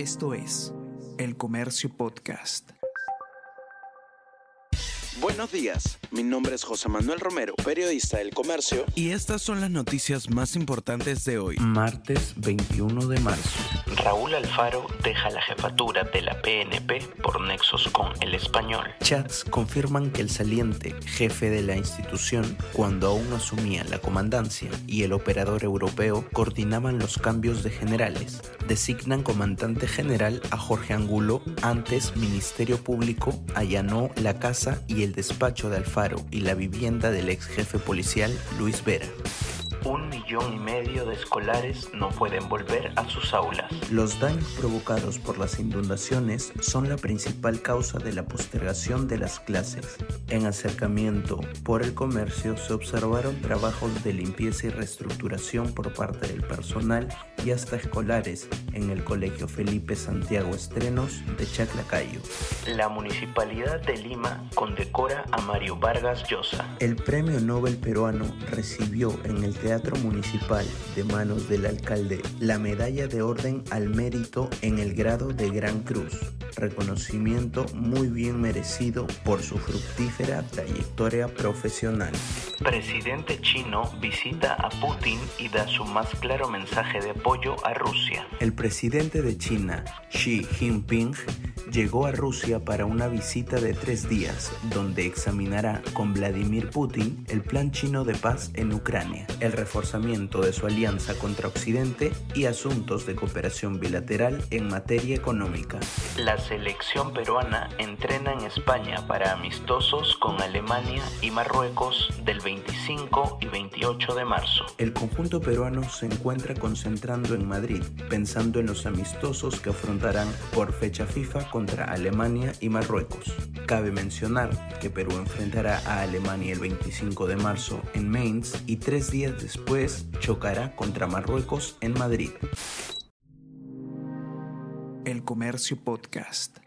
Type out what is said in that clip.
Esto es El Comercio Podcast. Buenos días, mi nombre es José Manuel Romero, periodista del Comercio. Y estas son las noticias más importantes de hoy. Martes 21 de marzo. Raúl Alfaro deja la jefatura de la PNP por con el español. Chats confirman que el saliente jefe de la institución, cuando aún asumía la comandancia y el operador europeo coordinaban los cambios de generales, designan comandante general a Jorge Angulo, antes Ministerio Público allanó la casa y el despacho de Alfaro y la vivienda del ex jefe policial Luis Vera. Un millón y medio de escolares no pueden volver a sus aulas. Los daños provocados por las inundaciones son la principal causa de la postergación de las clases. En acercamiento por el comercio se observaron trabajos de limpieza y reestructuración por parte del personal y hasta escolares en el Colegio Felipe Santiago Estrenos de Chaclacayo. La Municipalidad de Lima condecora a Mario Vargas Llosa. El premio Nobel peruano recibió en el Teatro Municipal de manos del alcalde la medalla de orden al mérito en el grado de Gran Cruz, reconocimiento muy bien merecido por su fructífera trayectoria profesional. Presidente chino visita a Putin y da su más claro mensaje de apoyo a Rusia. El presidente de China, Xi Jinping, llegó a Rusia para una visita de tres días, donde examinará con Vladimir Putin el plan chino de paz en Ucrania, el reforzamiento de su alianza contra Occidente y asuntos de cooperación bilateral en materia económica. La selección peruana entrena en España para amistosos con Alemania y Marruecos del 25 y 28 de marzo. El conjunto peruano se encuentra concentrando en Madrid, pensando en los amistosos que afrontarán por fecha FIFA contra Alemania y Marruecos. Cabe mencionar que Perú enfrentará a Alemania el 25 de marzo en Mainz y tres días después chocará contra Marruecos en Madrid. El Comercio Podcast.